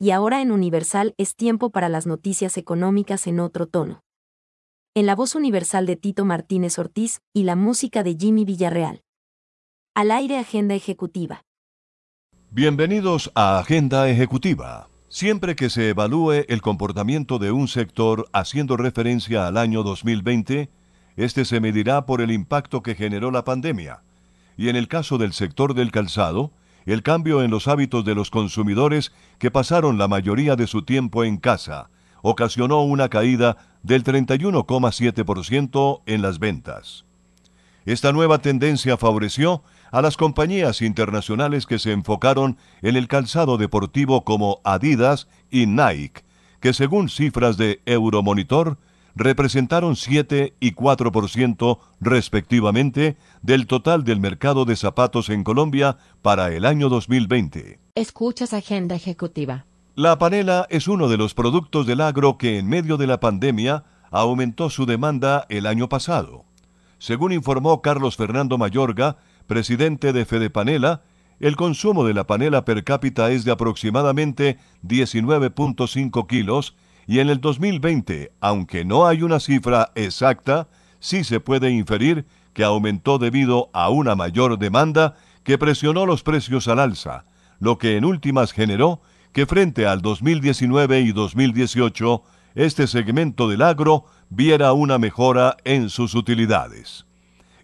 y ahora en Universal es tiempo para las noticias económicas en otro tono. En la voz universal de Tito Martínez Ortiz y la música de Jimmy Villarreal. Al aire Agenda Ejecutiva. Bienvenidos a Agenda Ejecutiva. Siempre que se evalúe el comportamiento de un sector haciendo referencia al año 2020, este se medirá por el impacto que generó la pandemia. Y en el caso del sector del calzado, el cambio en los hábitos de los consumidores que pasaron la mayoría de su tiempo en casa ocasionó una caída del 31,7% en las ventas. Esta nueva tendencia favoreció a las compañías internacionales que se enfocaron en el calzado deportivo como Adidas y Nike, que según cifras de Euromonitor representaron 7 y 4% respectivamente del total del mercado de zapatos en Colombia para el año 2020. Escuchas Agenda Ejecutiva. La panela es uno de los productos del agro que en medio de la pandemia aumentó su demanda el año pasado. Según informó Carlos Fernando Mayorga, presidente de Fede Panela, el consumo de la panela per cápita es de aproximadamente 19.5 kilos y en el 2020, aunque no hay una cifra exacta, sí se puede inferir que aumentó debido a una mayor demanda que presionó los precios al alza, lo que en últimas generó que frente al 2019 y 2018 este segmento del agro viera una mejora en sus utilidades.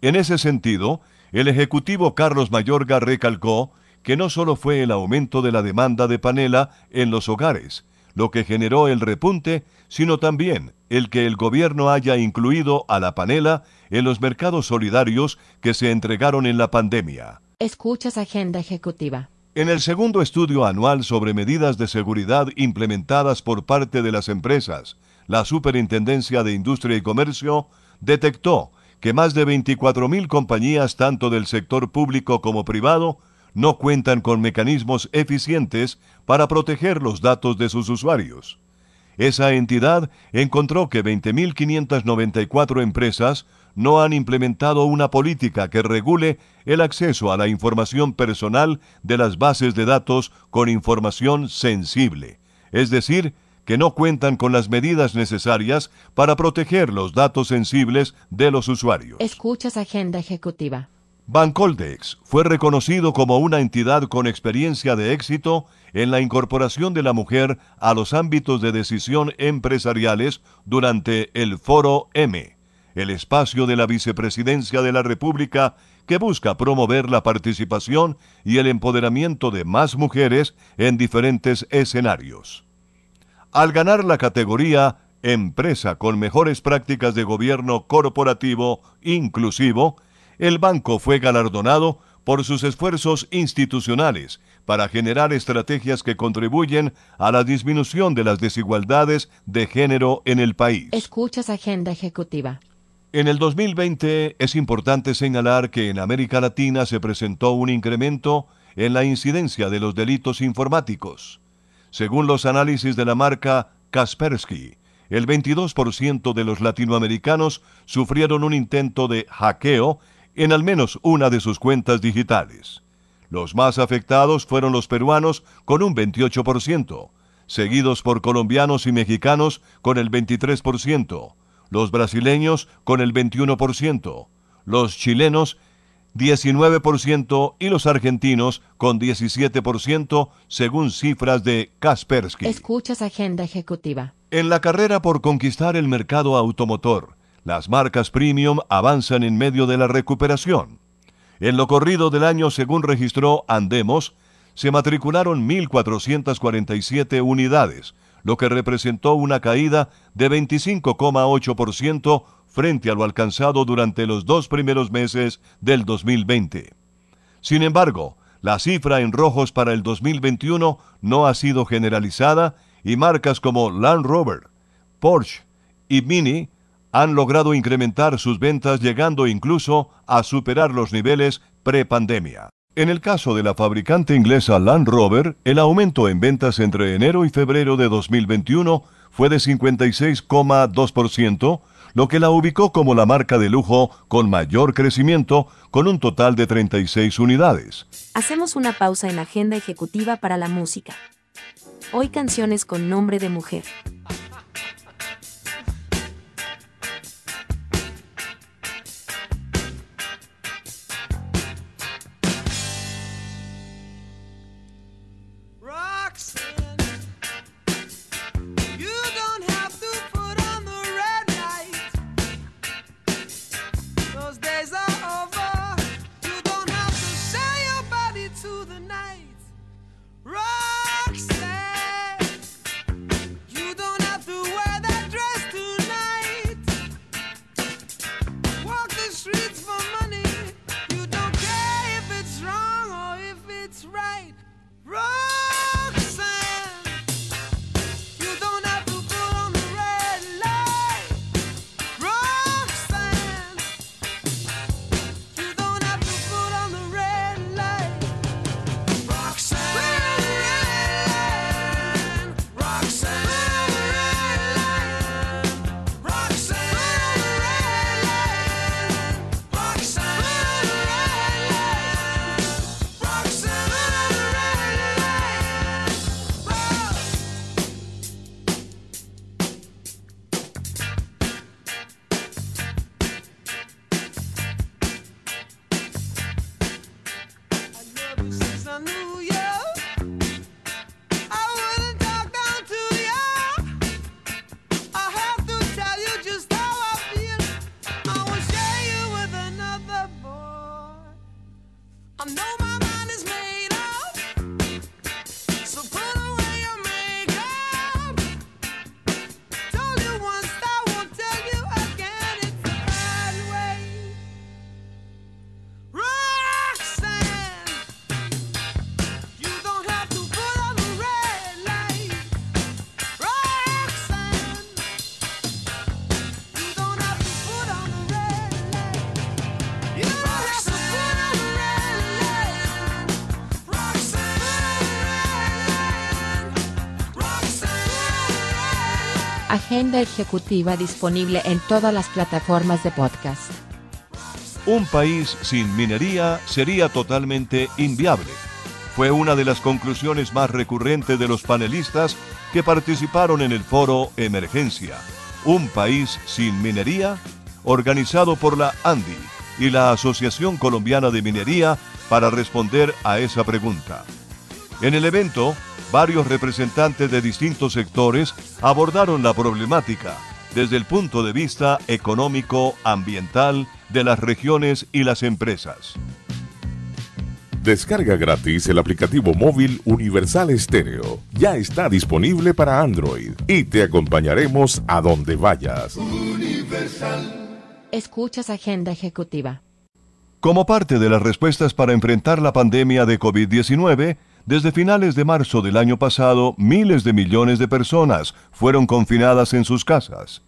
En ese sentido, el ejecutivo Carlos Mayorga recalcó que no solo fue el aumento de la demanda de panela en los hogares, lo que generó el repunte, sino también el que el gobierno haya incluido a la panela en los mercados solidarios que se entregaron en la pandemia. Escuchas Agenda Ejecutiva. En el segundo estudio anual sobre medidas de seguridad implementadas por parte de las empresas, la Superintendencia de Industria y Comercio detectó que más de 24.000 compañías, tanto del sector público como privado, no cuentan con mecanismos eficientes para proteger los datos de sus usuarios. Esa entidad encontró que 20.594 empresas no han implementado una política que regule el acceso a la información personal de las bases de datos con información sensible, es decir, que no cuentan con las medidas necesarias para proteger los datos sensibles de los usuarios. Escuchas Agenda Ejecutiva. Bancoldex fue reconocido como una entidad con experiencia de éxito en la incorporación de la mujer a los ámbitos de decisión empresariales durante el Foro M, el espacio de la Vicepresidencia de la República que busca promover la participación y el empoderamiento de más mujeres en diferentes escenarios. Al ganar la categoría Empresa con mejores prácticas de gobierno corporativo inclusivo, el banco fue galardonado por sus esfuerzos institucionales para generar estrategias que contribuyen a la disminución de las desigualdades de género en el país. Escuchas Agenda Ejecutiva. En el 2020 es importante señalar que en América Latina se presentó un incremento en la incidencia de los delitos informáticos. Según los análisis de la marca Kaspersky, el 22% de los latinoamericanos sufrieron un intento de hackeo en al menos una de sus cuentas digitales. Los más afectados fueron los peruanos con un 28%, seguidos por colombianos y mexicanos con el 23%, los brasileños con el 21%, los chilenos 19% y los argentinos con 17% según cifras de Kaspersky. Escuchas Agenda Ejecutiva. En la carrera por conquistar el mercado automotor, las marcas premium avanzan en medio de la recuperación. En lo corrido del año, según registró Andemos, se matricularon 1.447 unidades, lo que representó una caída de 25,8% frente a lo alcanzado durante los dos primeros meses del 2020. Sin embargo, la cifra en rojos para el 2021 no ha sido generalizada y marcas como Land Rover, Porsche y Mini han logrado incrementar sus ventas llegando incluso a superar los niveles pre-pandemia. En el caso de la fabricante inglesa Land Rover, el aumento en ventas entre enero y febrero de 2021 fue de 56,2%, lo que la ubicó como la marca de lujo con mayor crecimiento, con un total de 36 unidades. Hacemos una pausa en agenda ejecutiva para la música. Hoy canciones con nombre de mujer. Agenda ejecutiva disponible en todas las plataformas de podcast. Un país sin minería sería totalmente inviable. Fue una de las conclusiones más recurrentes de los panelistas que participaron en el foro Emergencia. Un país sin minería, organizado por la ANDI y la Asociación Colombiana de Minería para responder a esa pregunta. En el evento, varios representantes de distintos sectores abordaron la problemática desde el punto de vista económico, ambiental, de las regiones y las empresas. Descarga gratis el aplicativo móvil Universal Estéreo. Ya está disponible para Android y te acompañaremos a donde vayas. Escuchas Agenda Ejecutiva. Como parte de las respuestas para enfrentar la pandemia de COVID-19, desde finales de marzo del año pasado, miles de millones de personas fueron confinadas en sus casas.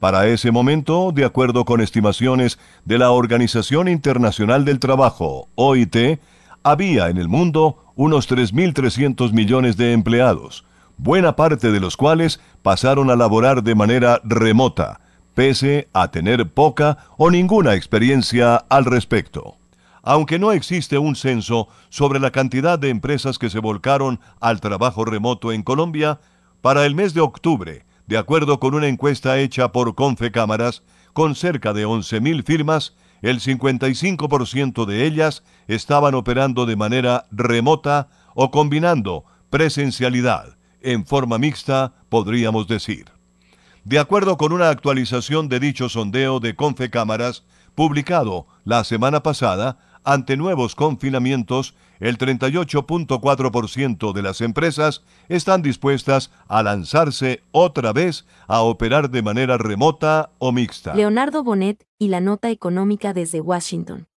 Para ese momento, de acuerdo con estimaciones de la Organización Internacional del Trabajo, OIT, había en el mundo unos 3.300 millones de empleados, buena parte de los cuales pasaron a laborar de manera remota, pese a tener poca o ninguna experiencia al respecto. Aunque no existe un censo sobre la cantidad de empresas que se volcaron al trabajo remoto en Colombia, para el mes de octubre, de acuerdo con una encuesta hecha por Confecámaras, con cerca de 11.000 firmas, el 55% de ellas estaban operando de manera remota o combinando presencialidad en forma mixta, podríamos decir. De acuerdo con una actualización de dicho sondeo de Confecámaras, publicado la semana pasada, ante nuevos confinamientos, el 38.4% de las empresas están dispuestas a lanzarse otra vez a operar de manera remota o mixta. Leonardo Bonet y la nota económica desde Washington.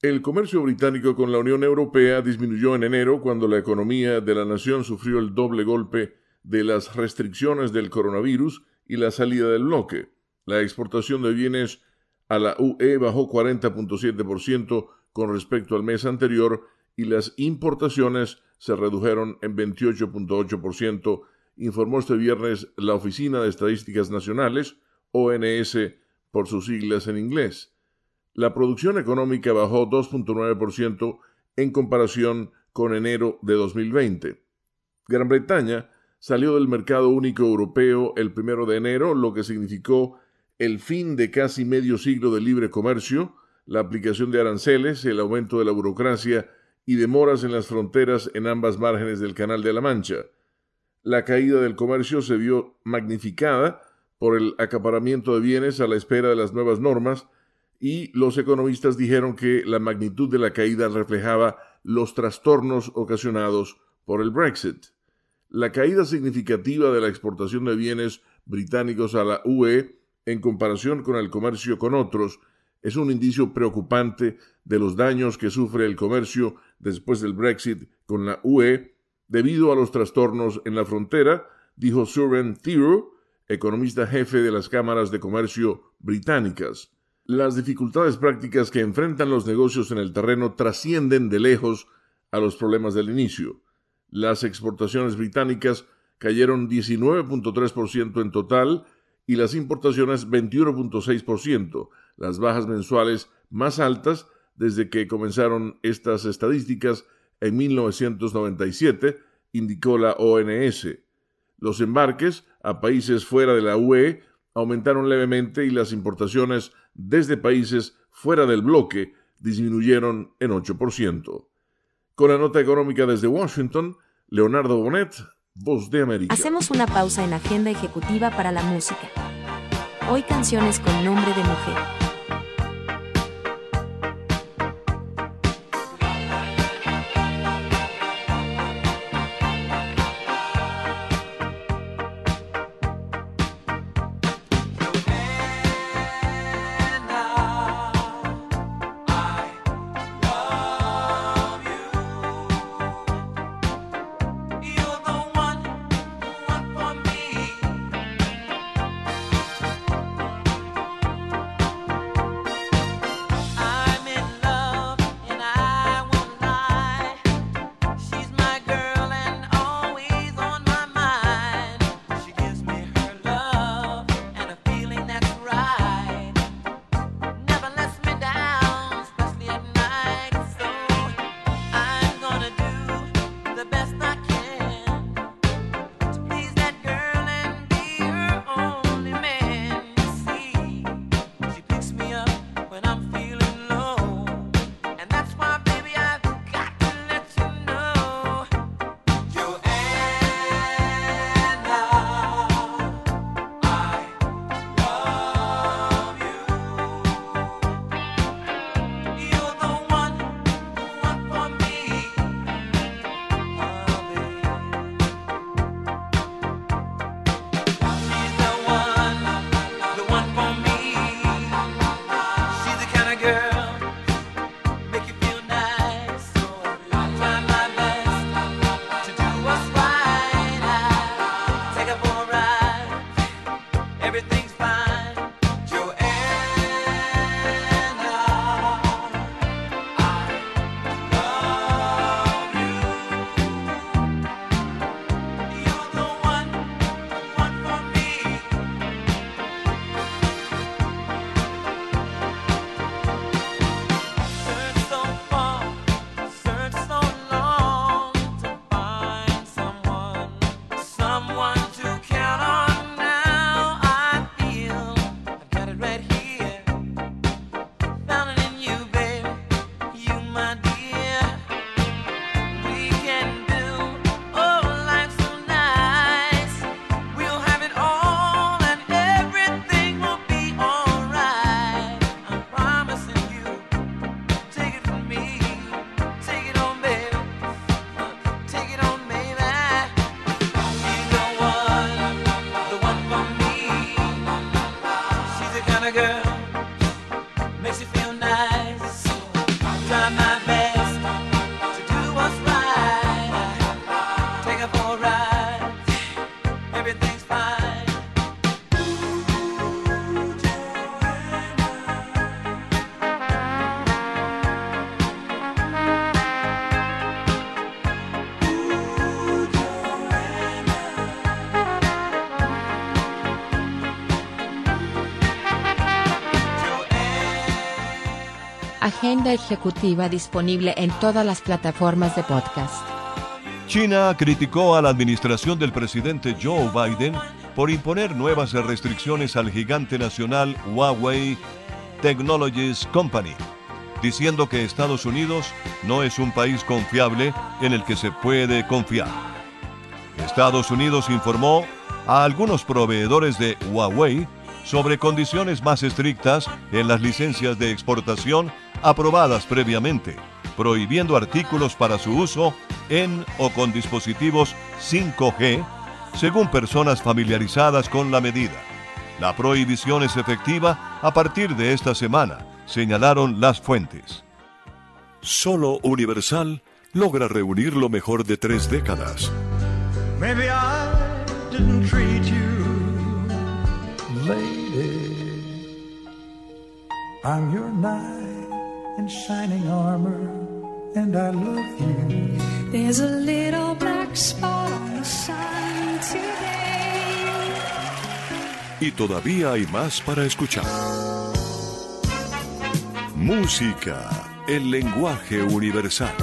El comercio británico con la Unión Europea disminuyó en enero cuando la economía de la nación sufrió el doble golpe de las restricciones del coronavirus y la salida del bloque. La exportación de bienes a la UE bajó 40.7% con respecto al mes anterior y las importaciones se redujeron en 28.8%, informó este viernes la Oficina de Estadísticas Nacionales, ONS por sus siglas en inglés. La producción económica bajó 2.9% en comparación con enero de 2020. Gran Bretaña salió del mercado único europeo el primero de enero, lo que significó el fin de casi medio siglo de libre comercio, la aplicación de aranceles, el aumento de la burocracia y demoras en las fronteras en ambas márgenes del Canal de la Mancha. La caída del comercio se vio magnificada por el acaparamiento de bienes a la espera de las nuevas normas y los economistas dijeron que la magnitud de la caída reflejaba los trastornos ocasionados por el Brexit. La caída significativa de la exportación de bienes británicos a la UE en comparación con el comercio con otros es un indicio preocupante de los daños que sufre el comercio después del Brexit con la UE debido a los trastornos en la frontera, dijo Suren Thiru, economista jefe de las cámaras de comercio británicas. Las dificultades prácticas que enfrentan los negocios en el terreno trascienden de lejos a los problemas del inicio. Las exportaciones británicas cayeron 19.3% en total y las importaciones 21.6%, las bajas mensuales más altas desde que comenzaron estas estadísticas en 1997, indicó la ONS. Los embarques a países fuera de la UE aumentaron levemente y las importaciones desde países fuera del bloque disminuyeron en 8%. Con la nota económica desde Washington, Leonardo Bonet, Voz de América. Hacemos una pausa en Agenda Ejecutiva para la Música. Hoy canciones con nombre de mujer. Agenda ejecutiva disponible en todas las plataformas de podcast. China criticó a la administración del presidente Joe Biden por imponer nuevas restricciones al gigante nacional Huawei Technologies Company, diciendo que Estados Unidos no es un país confiable en el que se puede confiar. Estados Unidos informó a algunos proveedores de Huawei sobre condiciones más estrictas en las licencias de exportación aprobadas previamente, prohibiendo artículos para su uso en o con dispositivos 5G, según personas familiarizadas con la medida. La prohibición es efectiva a partir de esta semana, señalaron las fuentes. Solo Universal logra reunir lo mejor de tres décadas. Maybe I didn't treat you, lady. I'm your knight in shining armor, and I love you. There's a little black spot on the sun today. Y todavía hay más para escuchar. Música, el lenguaje universal.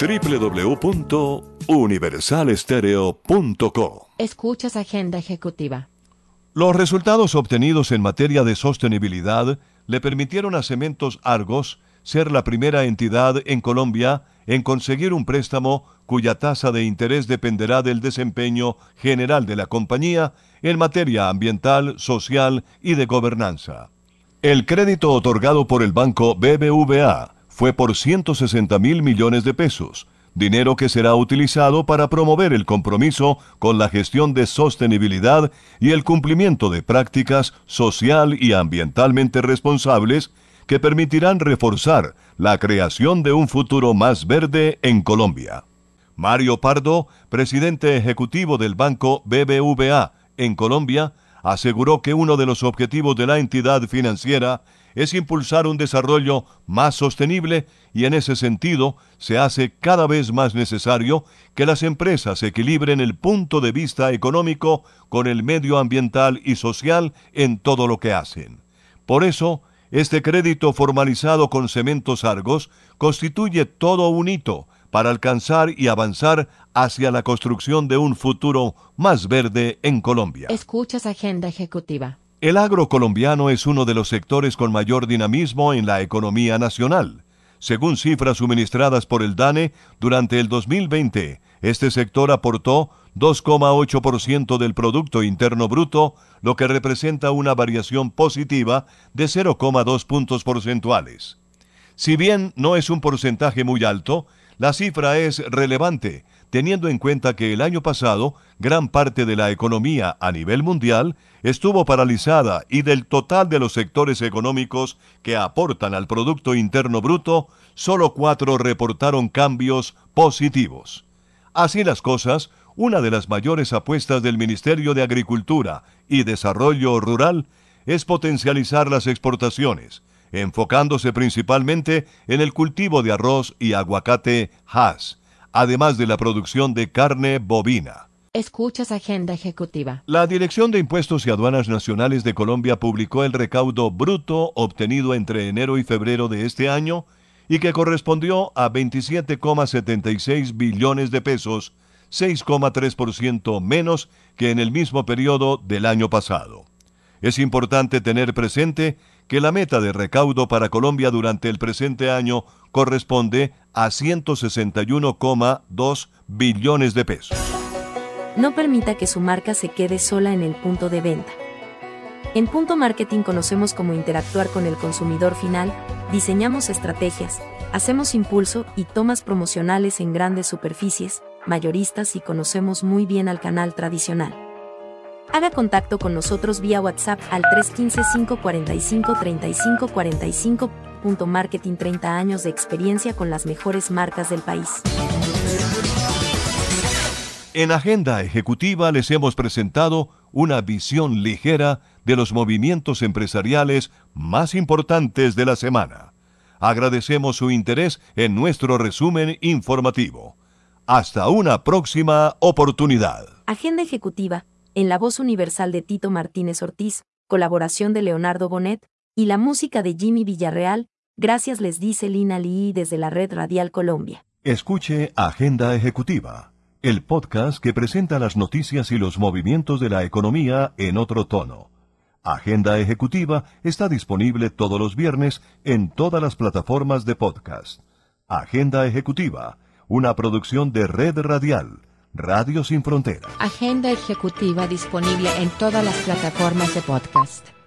www.universalestereo.co Escuchas Agenda Ejecutiva. Los resultados obtenidos en materia de sostenibilidad le permitieron a Cementos Argos ser la primera entidad en Colombia en conseguir un préstamo cuya tasa de interés dependerá del desempeño general de la compañía en materia ambiental, social y de gobernanza. El crédito otorgado por el banco BBVA fue por 160 mil millones de pesos, dinero que será utilizado para promover el compromiso con la gestión de sostenibilidad y el cumplimiento de prácticas social y ambientalmente responsables que permitirán reforzar la creación de un futuro más verde en Colombia. Mario Pardo, presidente ejecutivo del Banco BBVA en Colombia, aseguró que uno de los objetivos de la entidad financiera es impulsar un desarrollo más sostenible y en ese sentido se hace cada vez más necesario que las empresas equilibren el punto de vista económico con el medio ambiental y social en todo lo que hacen. Por eso, este crédito formalizado con Cementos Argos constituye todo un hito para alcanzar y avanzar hacia la construcción de un futuro más verde en Colombia. Escuchas Agenda Ejecutiva. El agro colombiano es uno de los sectores con mayor dinamismo en la economía nacional. Según cifras suministradas por el DANE, durante el 2020, este sector aportó 2,8% del Producto Interno Bruto, lo que representa una variación positiva de 0,2 puntos porcentuales. Si bien no es un porcentaje muy alto, la cifra es relevante, teniendo en cuenta que el año pasado gran parte de la economía a nivel mundial estuvo paralizada y del total de los sectores económicos que aportan al Producto Interno Bruto, solo cuatro reportaron cambios positivos. Así las cosas, una de las mayores apuestas del Ministerio de Agricultura y Desarrollo Rural es potencializar las exportaciones, enfocándose principalmente en el cultivo de arroz y aguacate Hass, además de la producción de carne bovina. Escuchas Agenda Ejecutiva. La Dirección de Impuestos y Aduanas Nacionales de Colombia publicó el recaudo bruto obtenido entre enero y febrero de este año y que correspondió a 27,76 billones de pesos, 6,3% menos que en el mismo periodo del año pasado. Es importante tener presente que la meta de recaudo para Colombia durante el presente año corresponde a 161,2 billones de pesos. No permita que su marca se quede sola en el punto de venta. En Punto Marketing conocemos cómo interactuar con el consumidor final, diseñamos estrategias, hacemos impulso y tomas promocionales en grandes superficies, mayoristas y conocemos muy bien al canal tradicional. Haga contacto con nosotros vía WhatsApp al 315-545-3545. Punto Marketing 30 años de experiencia con las mejores marcas del país. En Agenda Ejecutiva les hemos presentado una visión ligera de los movimientos empresariales más importantes de la semana. Agradecemos su interés en nuestro resumen informativo. Hasta una próxima oportunidad. Agenda Ejecutiva, en la voz universal de Tito Martínez Ortiz, colaboración de Leonardo Bonet, y la música de Jimmy Villarreal, gracias les dice Lina Lee desde la Red Radial Colombia. Escuche Agenda Ejecutiva el podcast que presenta las noticias y los movimientos de la economía en otro tono. Agenda Ejecutiva está disponible todos los viernes en todas las plataformas de podcast. Agenda Ejecutiva, una producción de Red Radial, Radio Sin Fronteras. Agenda ejecutiva disponible en todas las plataformas de podcast.